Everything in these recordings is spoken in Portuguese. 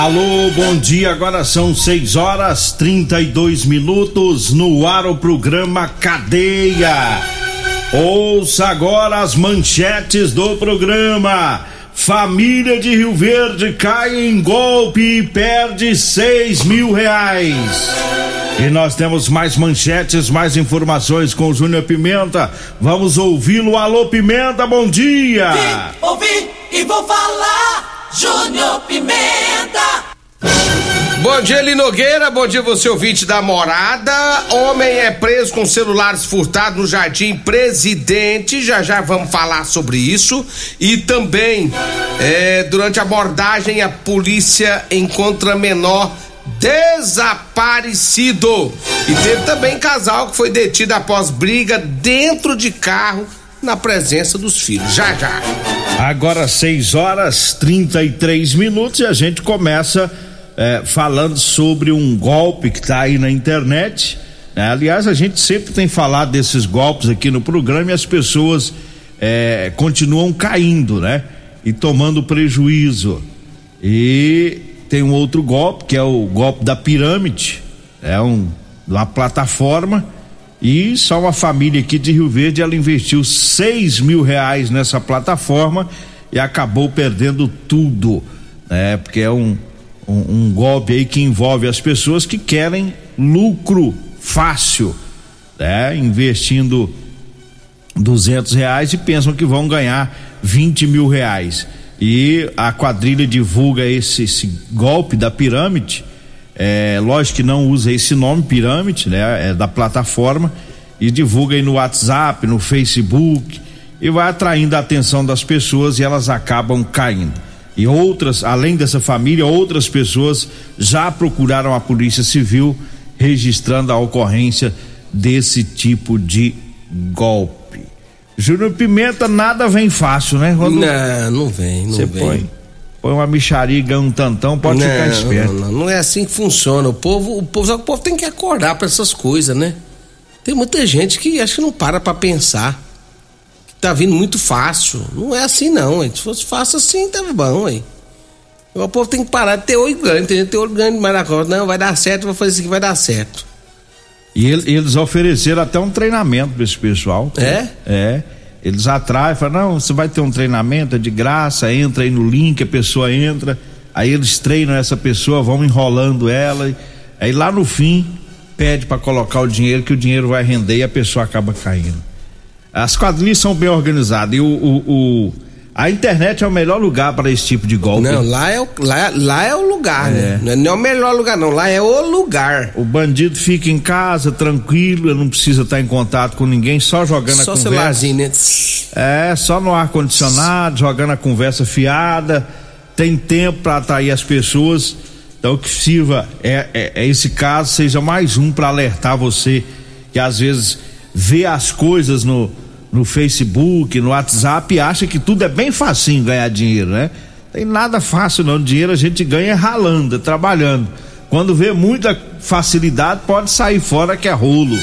Alô, bom dia. Agora são 6 horas 32 minutos no ar o programa Cadeia. Ouça agora as manchetes do programa. Família de Rio Verde cai em golpe e perde 6 mil reais. E nós temos mais manchetes, mais informações com o Júnior Pimenta. Vamos ouvi-lo. Alô, Pimenta, bom dia! Vim, ouvi e vou falar, Júnior Pimenta! Bom dia, Eli Nogueira. Bom dia, você ouvinte da morada. Homem é preso com celulares furtados no Jardim Presidente. Já já vamos falar sobre isso. E também, é, durante a abordagem, a polícia encontra menor desaparecido. E teve também casal que foi detido após briga dentro de carro na presença dos filhos. Já já. Agora 6 horas 33 minutos e a gente começa é, falando sobre um golpe que está aí na internet. Né? Aliás, a gente sempre tem falado desses golpes aqui no programa e as pessoas é, continuam caindo, né? E tomando prejuízo. E tem um outro golpe, que é o golpe da pirâmide. É um, uma plataforma. E só uma família aqui de Rio Verde, ela investiu seis mil reais nessa plataforma e acabou perdendo tudo, né? Porque é um, um, um golpe aí que envolve as pessoas que querem lucro fácil, né? Investindo duzentos reais e pensam que vão ganhar vinte mil reais e a quadrilha divulga esse, esse golpe da pirâmide. É, lógico que não usa esse nome pirâmide, né? É da plataforma e divulga aí no WhatsApp, no Facebook e vai atraindo a atenção das pessoas e elas acabam caindo. E outras, além dessa família, outras pessoas já procuraram a Polícia Civil registrando a ocorrência desse tipo de golpe. Júnior Pimenta, nada vem fácil, né? Quando não, não vem, não Você vem. põe, põe uma michariga, um tantão, pode não, ficar esperto. Não, não, não, é assim que funciona. O povo, o povo, que o povo tem que acordar para essas coisas, né? Tem muita gente que acho que não para pra pensar. Que tá vindo muito fácil. Não é assim não, hein? Se fosse fácil assim, tava bom, hein? O povo tem que parar de ter olho grande, tem ter olho grande mais na. Não, vai dar certo, vou fazer isso aqui, vai dar certo. E eles ofereceram até um treinamento para esse pessoal. É? É. Eles atraem, falam, não, você vai ter um treinamento, é de graça, entra aí no link, a pessoa entra, aí eles treinam essa pessoa, vão enrolando ela, aí lá no fim pede para colocar o dinheiro, que o dinheiro vai render e a pessoa acaba caindo. As quadrilhas são bem organizadas e o, o, o a internet é o melhor lugar para esse tipo de golpe. Não, lá é o, lá, lá é o lugar, é. né? Não é o melhor lugar, não. Lá é o lugar. O bandido fica em casa, tranquilo, não precisa estar em contato com ninguém, só jogando só a conversa. celularzinho, né? É, só no ar-condicionado, jogando a conversa fiada. Tem tempo para atrair as pessoas. Então, que sirva é, é, é esse caso, seja mais um para alertar você que às vezes vê as coisas no no Facebook, no WhatsApp e acha que tudo é bem facinho ganhar dinheiro, né? Tem nada fácil não, dinheiro a gente ganha ralando, trabalhando. Quando vê muita facilidade, pode sair fora que é rolo.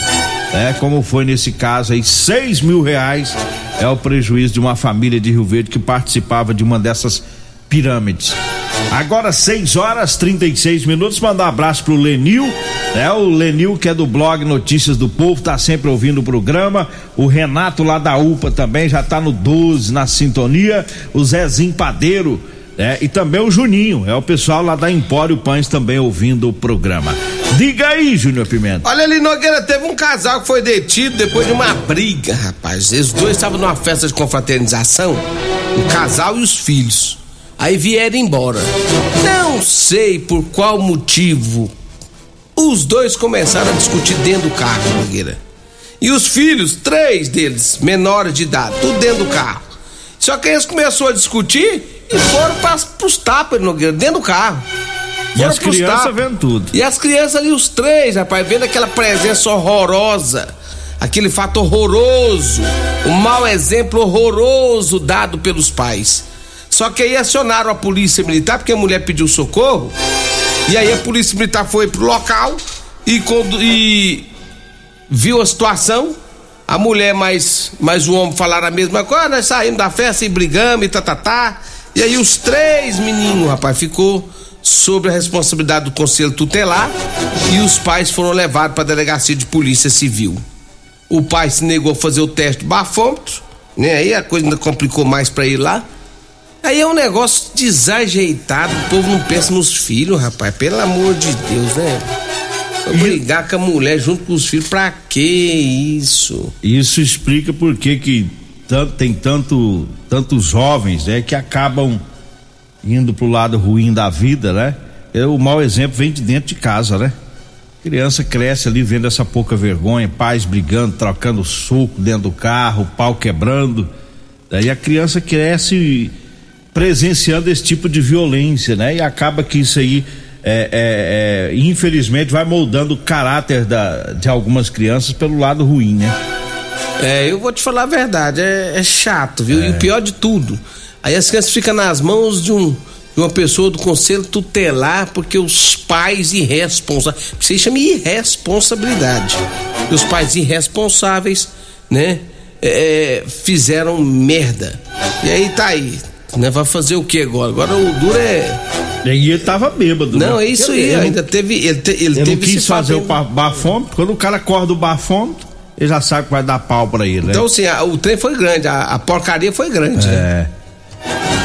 É, como foi nesse caso aí, seis mil reais é o prejuízo de uma família de Rio Verde que participava de uma dessas pirâmides. Agora 6 horas 36 minutos. Mandar um abraço pro Lenil, né? O Lenil que é do blog Notícias do Povo, tá sempre ouvindo o programa. O Renato lá da UPA também já tá no 12 na sintonia. O Zezinho Padeiro, né? E também o Juninho, é o pessoal lá da Empório Pães também ouvindo o programa. Diga aí, Júnior Pimenta. Olha ali, Nogueira, teve um casal que foi detido depois de uma briga, rapaz. Eles dois estavam numa festa de confraternização, o casal e os filhos. Aí vieram embora. Não sei por qual motivo. Os dois começaram a discutir dentro do carro, Nogueira. E os filhos, três deles, menores de idade, tudo dentro do carro. Só que eles começaram a discutir e foram para os tapas, Nogueira, dentro do carro. E as crianças vendo tudo. E as crianças ali, os três, rapaz, vendo aquela presença horrorosa, aquele fato horroroso, o mau exemplo horroroso dado pelos pais. Só que aí acionaram a polícia militar, porque a mulher pediu socorro. E aí a polícia militar foi pro local e, e viu a situação. A mulher mais, mais o homem falaram a mesma coisa. Ah, nós saímos da festa e brigamos e tá, tá, tá. E aí os três meninos, rapaz, ficou sobre a responsabilidade do conselho tutelar e os pais foram levados para a delegacia de polícia civil. O pai se negou a fazer o teste bafômetro, né? Aí a coisa ainda complicou mais para ir lá. Aí é um negócio desajeitado, o povo não pensa nos filhos, rapaz, pelo amor de Deus, né? Brigar com a mulher junto com os filhos, pra que isso? Isso explica por que que tanto, tem tanto, tantos jovens, né, que acabam indo pro lado ruim da vida, né? É, o mau exemplo vem de dentro de casa, né? Criança cresce ali vendo essa pouca vergonha, pais brigando, trocando soco dentro do carro, pau quebrando. Daí a criança cresce presenciando esse tipo de violência, né? E acaba que isso aí, é, é, é, infelizmente, vai moldando o caráter da, de algumas crianças pelo lado ruim, né? É, eu vou te falar a verdade, é, é chato, viu? E o pior de tudo, aí as crianças ficam nas mãos de um de uma pessoa do conselho tutelar porque os pais irresponsáveis, você chama irresponsabilidade. E os pais irresponsáveis, né, é, fizeram merda. E aí tá aí, né, vai fazer o que agora? Agora o duro é e ele tava bêbado. Não, né? é isso aí, ainda teve. Ele, te, ele, ele teve não quis fazer o bafômetro. Quando o cara corre do bafômetro, ele já sabe que vai dar pau pra ele. Né? Então, assim, a, o trem foi grande, a, a porcaria foi grande. Né? É. Né?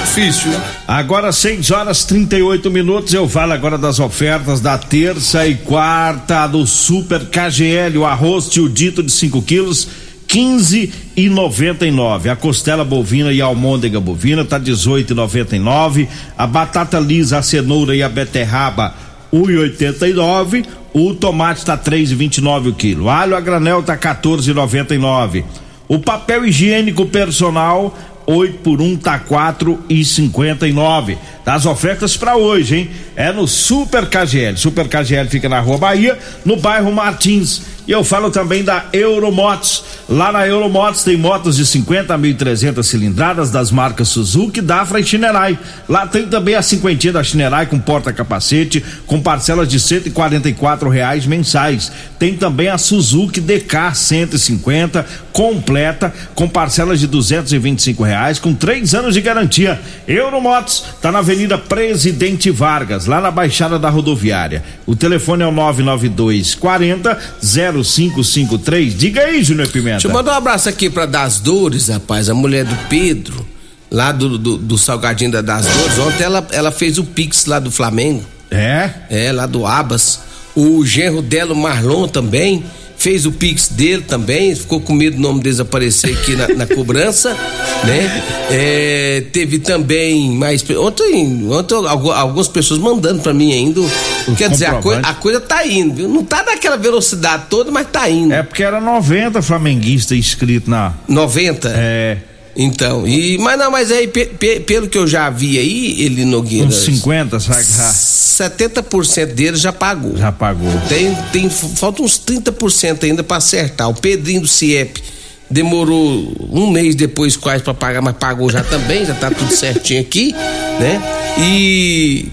Difícil. Agora 6 horas 38 minutos. Eu falo agora das ofertas da terça e quarta do Super KGL. O arroz tio dito de 5 quilos. 15 e 99. A costela bovina e a almôndega bovina tá 18 e 99. A batata lisa, a cenoura e a beterraba 1,89. O tomate tá 3,29 o quilo. Alho a granel tá 14,99. O papel higiênico personal 8 por 1 tá quatro e cinquenta e nove. Das ofertas para hoje, hein? É no Super KGL. Super KGL fica na Rua Bahia, no bairro Martins. E eu falo também da Euromotos. Lá na Euromotos tem motos de 50 a 1.300 cilindradas das marcas Suzuki, Dafra e Shinerai. Lá tem também a cinquentinha da Shinerai com porta-capacete, com parcelas de 144 reais mensais. Tem também a Suzuki DK 150 completa com parcelas de 225 reais com três anos de garantia. Euromotos tá na Avenida Presidente Vargas, lá na Baixada da Rodoviária. O telefone é o 992 40 0553. Diga aí, Júnior Pimenta. Deixa eu mandar um abraço aqui para Das Dores, rapaz, a mulher do Pedro, lá do, do, do Salgadinho da Das Dores. Ontem ela, ela fez o Pix lá do Flamengo. É? É, lá do Abas. O genro dela, o Marlon, também fez o Pix dele também, ficou com medo do nome desaparecer aqui na, na cobrança, né? É, teve também mais. Ontem, ontem algumas pessoas mandando para mim ainda. Quer dizer, a, coi, a, coisa tá indo, viu? Não tá naquela velocidade toda, mas tá indo. É porque era 90 flamenguistas inscritos na. 90? É. Então, e, mas não, mas aí, pe, pe, pelo que eu já vi aí, ele Nogueira. Uns 50, sabe? 70% dele já pagou. Já pagou. Tem, tem, falta uns 30% ainda para acertar. O Pedrinho do CIEP demorou um mês depois quase para pagar, mas pagou já também, já tá tudo certinho aqui, né? E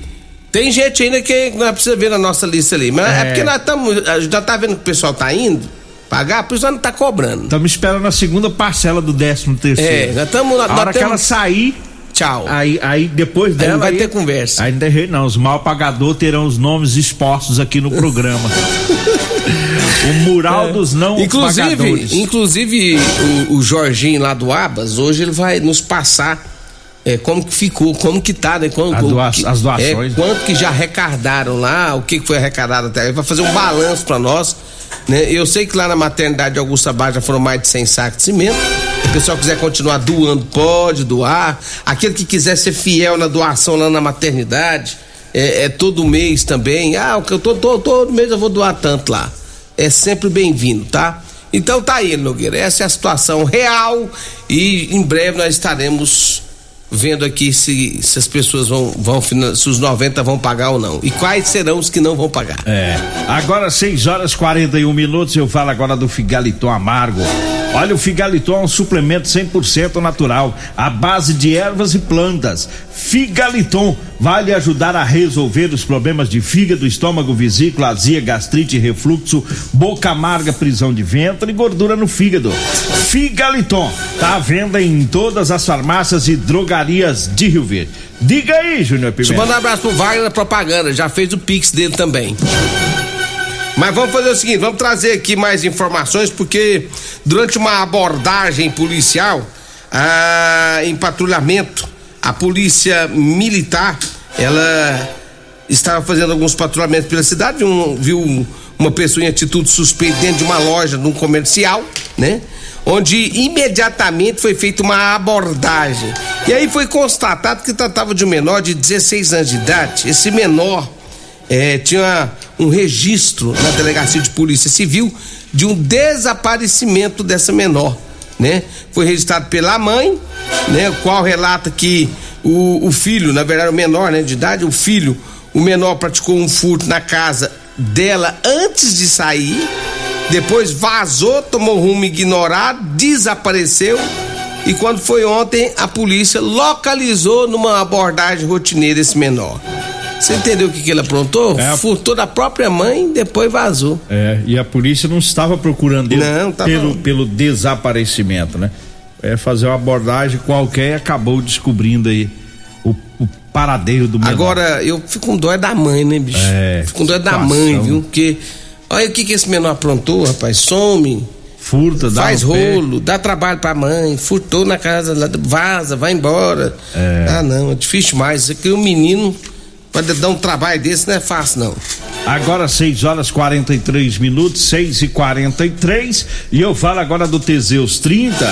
tem gente ainda que não precisa ver na nossa lista ali, mas é, é porque nós estamos, já tá vendo que o pessoal tá indo, pagar, por isso não tá cobrando. Estamos esperando a segunda parcela do décimo terceiro. É, já estamos na. hora que ela sair. Tchau. Aí, aí depois dela. Aí vai aí, ter conversa. Aí não não. Os mal pagadores terão os nomes expostos aqui no programa. o mural é. dos não inclusive, pagadores. Inclusive, o, o Jorginho lá do Abas, hoje ele vai nos passar é, como que ficou, como que tá, né? Como, doa, que, as doações. É, quanto que já arrecadaram lá, o que, que foi arrecadado até. Ele vai fazer um balanço para nós né? Eu sei que lá na maternidade Augusta Bar já foram mais de 100 sacos de cimento. Se o pessoal quiser continuar doando, pode doar. Aquele que quiser ser fiel na doação lá na maternidade, é, é todo mês também. Ah, eu tô, tô, todo mês eu vou doar tanto lá. É sempre bem-vindo, tá? Então tá aí, Nogueira. Essa é a situação real e em breve nós estaremos vendo aqui se, se as pessoas vão, vão, se os 90 vão pagar ou não. E quais serão os que não vão pagar. É. Agora 6 horas 41 minutos, eu falo agora do Figaliton Amargo. Olha, o Figaliton é um suplemento 100% natural, à base de ervas e plantas. Figaliton vai lhe ajudar a resolver os problemas de fígado, estômago, vesícula, azia, gastrite, refluxo, boca amarga, prisão de ventre e gordura no fígado. Figaliton tá à venda em todas as farmácias e drogarias de Rio Verde. Diga aí, Júnior Pimenta. Deixa eu mandar um abraço pro Wagner da propaganda, já fez o pix dele também. Mas vamos fazer o seguinte, vamos trazer aqui mais informações, porque durante uma abordagem policial ah, em patrulhamento, a polícia militar, ela estava fazendo alguns patrulhamentos pela cidade, um, viu uma pessoa em atitude suspeita dentro de uma loja, num comercial, né? Onde imediatamente foi feita uma abordagem. E aí foi constatado que tratava de um menor de 16 anos de idade. Esse menor é, tinha um registro na delegacia de polícia civil de um desaparecimento dessa menor, né? Foi registrado pela mãe, né? O qual relata que o, o filho, na verdade o menor, né, de idade, o filho, o menor praticou um furto na casa dela antes de sair, depois vazou, tomou rumo ignorado, desapareceu e quando foi ontem a polícia localizou numa abordagem rotineira esse menor. Você entendeu o que, que ele aprontou? É. Furtou da própria mãe, depois vazou. É, e a polícia não estava procurando ele Não, tava- pelo, pelo desaparecimento, né? É fazer uma abordagem qualquer e acabou descobrindo aí o, o paradeiro do menor. Agora, eu fico com dó é da mãe, né, bicho? É, fico com dó é da mãe, viu? Porque, olha o que, que esse menor aprontou, rapaz. Some, furta, dá faz no pé. rolo, dá trabalho pra mãe, furtou na casa, lá, vaza, vai embora. É. Ah, não, é difícil demais. Isso aqui, um menino, pra dar um trabalho desse não é fácil, não. Agora 6 horas 43 minutos, 6 e 43 e eu falo agora do Teseus 30.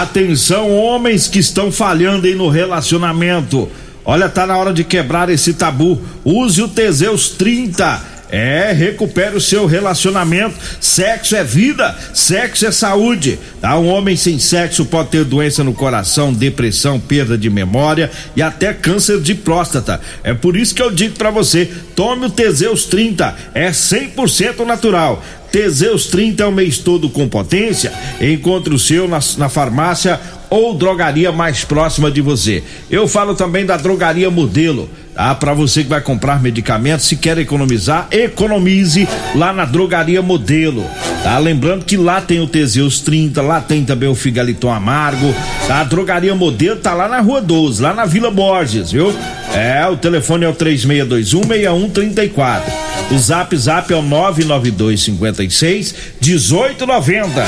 Atenção, homens que estão falhando aí no relacionamento. Olha, tá na hora de quebrar esse tabu. Use o Teseus 30. É, recupere o seu relacionamento. Sexo é vida, sexo é saúde. Tá? Um homem sem sexo pode ter doença no coração, depressão, perda de memória e até câncer de próstata. É por isso que eu digo pra você: tome o Teseus 30, é 100% natural. Teseus 30 é o mês todo com potência. Encontre o seu na, na farmácia ou drogaria mais próxima de você. Eu falo também da drogaria modelo. Tá? Para você que vai comprar medicamentos, se quer economizar, economize lá na drogaria modelo. Tá? Lembrando que lá tem o Teseus 30, lá tem também o Figaliton Amargo. Tá? A drogaria modelo tá lá na Rua 12, lá na Vila Borges, viu? É, o telefone é o 36216134. O zap zap é o 99256 1890.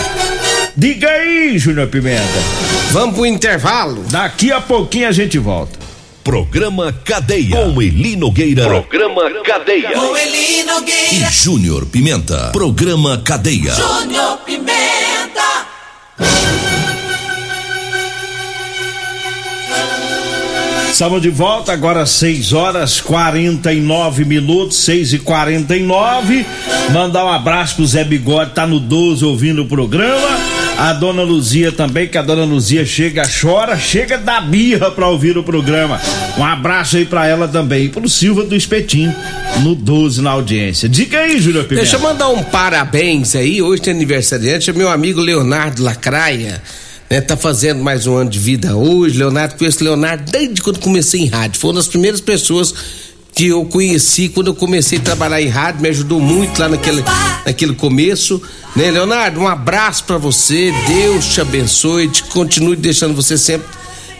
Diga aí, Júnior Pimenta. Vamos pro intervalo. Daqui a pouquinho a gente volta. Programa Cadeia. Com Eli Nogueira. Programa Cadeia. Com Eli E Nogueira, Júnior Pimenta. Programa Cadeia. Júnior Pimenta, Estamos de volta agora 6 horas 49 minutos, 6 e 49 Mandar um abraço pro Zé Bigode, tá no 12 ouvindo o programa. A dona Luzia também, que a dona Luzia chega, chora, chega da birra pra ouvir o programa. Um abraço aí pra ela também. E pro Silva do Espetinho, no 12 na audiência. Diga aí, Júlio Pimenta. Deixa eu mandar um parabéns aí. Hoje tem aniversariante, é meu amigo Leonardo Lacraia. Né, tá fazendo mais um ano de vida hoje. Leonardo, conheço Leonardo desde quando comecei em rádio. Foi uma das primeiras pessoas que eu conheci quando eu comecei a trabalhar em rádio. Me ajudou muito lá naquele, naquele começo. Né, Leonardo, um abraço pra você. Deus te abençoe. Te continue deixando você sempre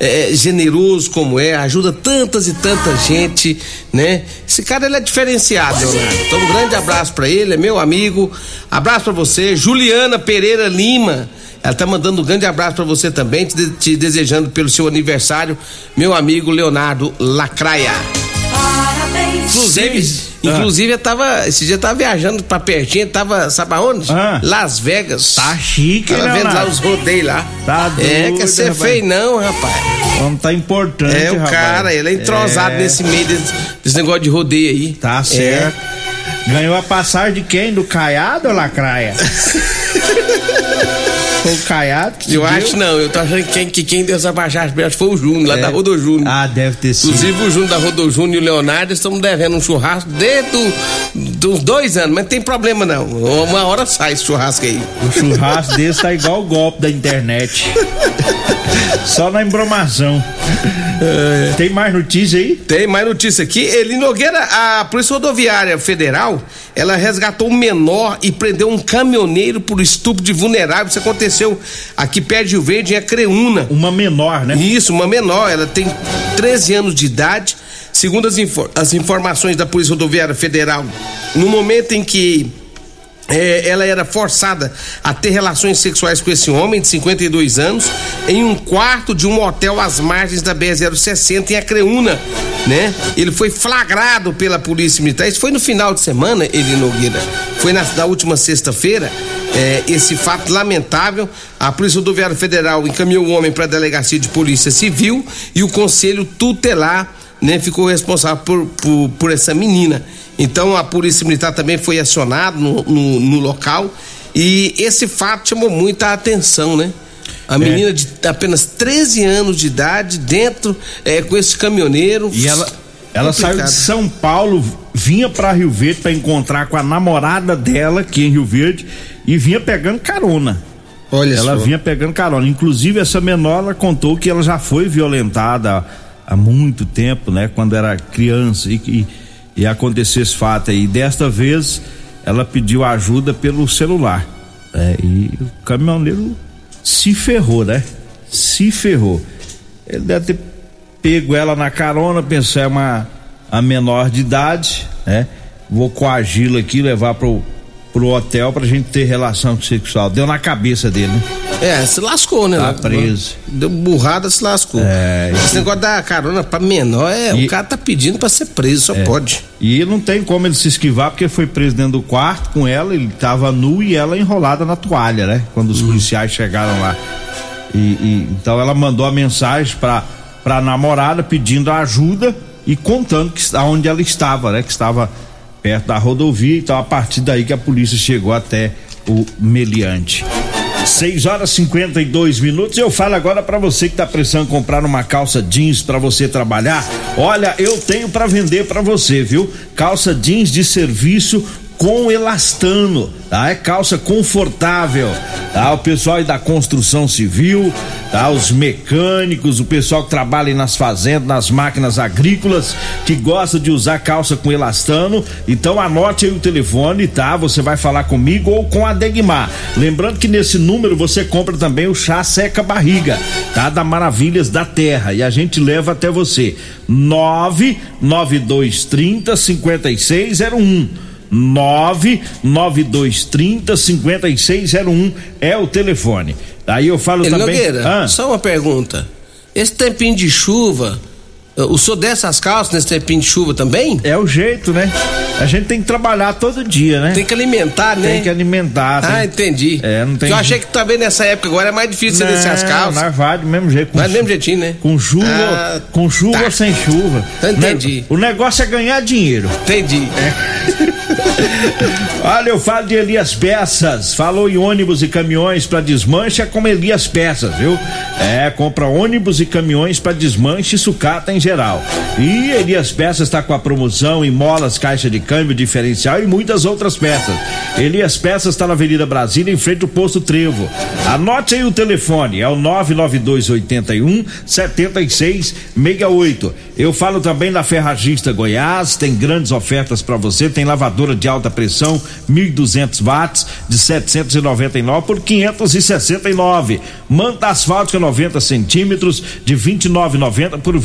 é, é, generoso como é, ajuda tantas e tanta gente, né? Esse cara ele é diferenciado, Leonardo. Então um grande abraço pra ele, é meu amigo. Abraço pra você, Juliana Pereira Lima. Ela tá mandando um grande abraço pra você também, te, te desejando pelo seu aniversário, meu amigo Leonardo Lacraia. Inclusive, Seis. inclusive eu tava, esse dia eu tava viajando pra pertinho, tava, sabe aonde? Ah. Las Vegas. Tá chique, Tava vendo lá os rodeios lá. Tá É, doido, quer ser rapaz. feio não, rapaz. Não tá importante, É, o rapaz. cara, ele é entrosado É, nesse meio desse, desse negócio de rodeio aí. Tá certo. Ganhou a passagem de quem? Do Caiado ou Lacraia? Foi o Caiado Eu deu? acho não, eu tô achando que quem, que quem deu essa que foi o Júnior, lá É. da Rodo Júnior. Ah, deve ter sido. Inclusive o Júnior da Rodo Júnior e o Leonardo estão devendo um churrasco desde do, dos dois anos, mas não tem problema não. Uma hora sai esse churrasco aí. O churrasco desse tá igual o golpe da internet. Só na embromação. Tem mais notícia aí? Tem mais notícia aqui. Eli Nogueira, a Polícia Rodoviária Federal, ela resgatou um menor e prendeu um caminhoneiro por estupro de vulnerável. Isso aconteceu aqui perto de Rio Verde, em Acreúna. Uma menor, né? Isso, uma menor, ela tem 13 anos de idade. Segundo as, infor- as informações da Polícia Rodoviária Federal, no momento em que eh, ela era forçada a ter relações sexuais com esse homem de 52 anos em um quarto de um hotel às margens da BR-060 em Acreúna, né? Ele foi flagrado pela Polícia Militar. Isso foi no final de semana, ele Nogueira. Foi na, na última sexta-feira. eh, esse fato lamentável. A Polícia Rodoviária Federal encaminhou o homem para a Delegacia de Polícia Civil e o Conselho Tutelar né, ficou responsável por, por, por essa menina. Então a Polícia Militar também foi acionada no, no, no local e esse fato chamou muita atenção, né? A menina de apenas 13 anos de idade dentro eh, com esse caminhoneiro. E ela, ela saiu de. São Paulo, vinha pra Rio Verde pra encontrar com a namorada dela aqui em Rio Verde e vinha pegando carona. Olha Ela só. vinha pegando carona. Inclusive, essa menor, ela contou que ela já foi violentada há muito tempo, né? Quando era criança e, e, e aconteceu esse fato aí. Desta vez, ela pediu ajuda pelo celular. É, e o caminhoneiro se ferrou, né? Se ferrou. Ele deve ter pego ela na carona, pensou é uma a menor de idade, né? Vou coagi-la aqui, levar pro, pro hotel pra gente ter relação sexual. Deu na cabeça dele, né? É, se lascou, né? Tá né? preso. Deu burrada, se lascou. É, Esse negócio da carona pra menor, é, E- o cara tá pedindo pra ser preso, só pode. E não tem como ele se esquivar, porque foi preso dentro do quarto com ela, ele tava nu e ela enrolada na toalha, né? Quando os policiais chegaram lá. E, e- então ela mandou a mensagem pra, pra namorada pedindo ajuda e contando que onde ela estava, né? Que estava perto da rodovia, então a partir daí que a polícia chegou até o meliante. 6 horas e 52 minutos. Eu falo agora pra você que tá precisando comprar uma calça jeans pra você trabalhar. Olha, eu tenho pra vender pra você, viu? Calça jeans de serviço com elastano, tá? É calça confortável, tá? O pessoal aí da construção civil, tá? Os mecânicos, o pessoal que trabalha nas fazendas, nas máquinas agrícolas, que gosta de usar calça com elastano. Então anote aí o telefone, tá? Você vai falar comigo ou com a Degmar. Lembrando que nesse número você compra também o chá seca barriga, tá? Da Maravilhas da Terra e a gente leva até você. 99230 5601. 99230 5601 é o telefone. Aí eu falo Ele também. Nogueira, Ah, só uma pergunta. Esse tempinho de chuva, o senhor desce as calças nesse tempinho de chuva também? é o jeito, né? A gente tem que trabalhar todo dia, né? Tem que alimentar, né? Tem que alimentar. tem- Ah, entendi. É, não tem Eu achei que também nessa época agora é mais difícil você descer as Não, calças. Nós vai do mesmo jeito. com Vai do mesmo jeitinho, né? Com chuva, Ah, com chuva tá. ou sem chuva. Então entendi. O negócio é ganhar dinheiro. Entendi. Olha, eu falo de Elias Peças. Falou em ônibus e caminhões para desmanche é com Elias Peças, viu? É, compra ônibus e caminhões para desmanche e sucata em geral. E Elias Peças está com a promoção em molas, caixa de câmbio diferencial e muitas outras peças. Elias Peças está na Avenida Brasília, em frente ao posto Trevo. Anote aí o telefone, é o 99281 7668. Eu falo também da Ferragista Goiás, tem grandes ofertas para você, tem lavadora de alta pressão 1200 watts de 799 por 569. Manta asfáltica 90 centímetros de 29,90 por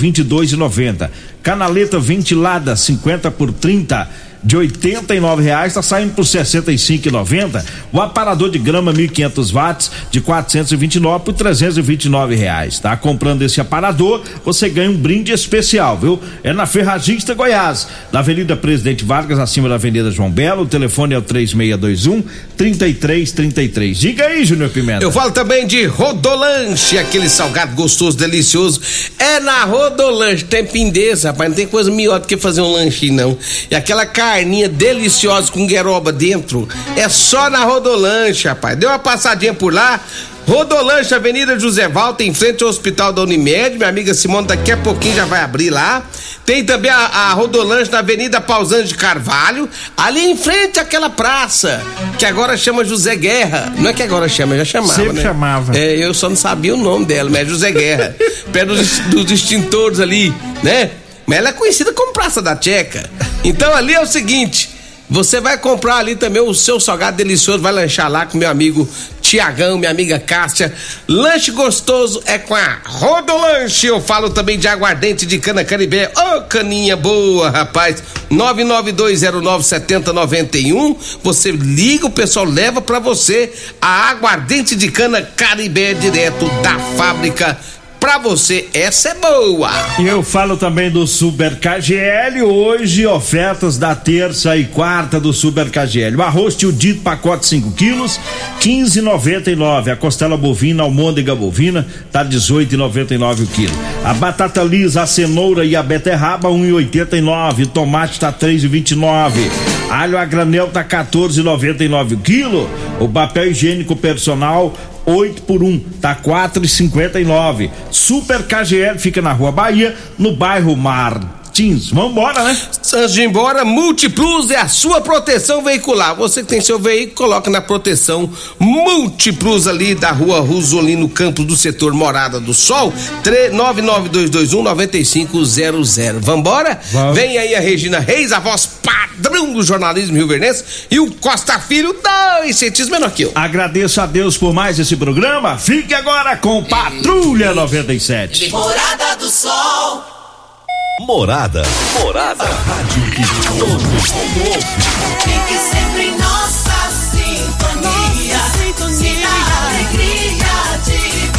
22,90. Canaleta ventilada 50 por 30 de 89 reais tá saindo por 65,90. O aparador de grama 1500 watts de 429 por 329 reais. Tá comprando esse aparador, você ganha um brinde especial, viu? É na Ferragista Goiás, na Avenida Presidente Vargas, acima da Avenida João Belo. O telefone é o 3621 3333. Diga aí, Júnior Pimenta. Eu falo também de Rodolanche, aquele salgado gostoso, delicioso. É na Rodolanche, tem pindeza, rapaz. Não tem coisa melhor do que fazer um lanchinho, não. E aquela carninha deliciosa com gueroba dentro, é só na Rodolanche, rapaz. Deu uma passadinha por lá. Rodolanche, Avenida José Valta, em frente ao Hospital da Unimed. Minha amiga Simone daqui a pouquinho já vai abrir lá. Tem também a, a Rodolanche na Avenida Pausante de Carvalho, ali em frente àquela praça, que agora chama José Guerra. Não é que agora chama, já chamava, Sempre né? chamava. É, eu só não sabia o nome dela, mas é José Guerra. perto dos, dos extintores ali, né? Mas ela é conhecida como Praça da Tcheca. Então ali é o seguinte. Você vai comprar ali também o seu salgado delicioso, vai lanchar lá com meu amigo Tiagão, minha amiga Cássia. Lanche gostoso é com a Rodolanche. Eu falo também de aguardente de cana caribé. Ô, oh, caninha boa, rapaz. 992097091. Você liga, o pessoal leva para você a aguardente de cana caribé direto da fábrica pra você. Essa é boa. Eu falo também do Super KGL. Hoje, ofertas da terça e quarta do Super KGL. O arroz tio dito, pacote 5 quilos, 15,99. A costela bovina, almôndega bovina, tá 18,99 o quilo. A batata lisa, a cenoura e a beterraba, 1,89. Tomate tá 3,29. Alho a granel tá 14,99 o quilo. O papel higiênico personal 8 por 1, tá 4,59. Super KGL fica na Rua Bahia, no bairro Martins. Vambora, né? Antes de ir embora, Multiplus é a sua proteção veicular. Você que tem seu veículo, coloca na proteção Multiplus ali da rua Rosolino Campos do setor Morada do Sol, 992219500. Vambora? Vamos. Vem aí a Regina Reis, a voz padrão do jornalismo rio-verdense, e o Costa Filho, dois centímetros menor que eu. Agradeço a Deus por mais esse programa. Fique agora com Patrulha 97. Morada do Sol. Morada. Morada. A rádio que todo mundo ouve. Fique sempre em nossa sintonia. Sinta a alegria de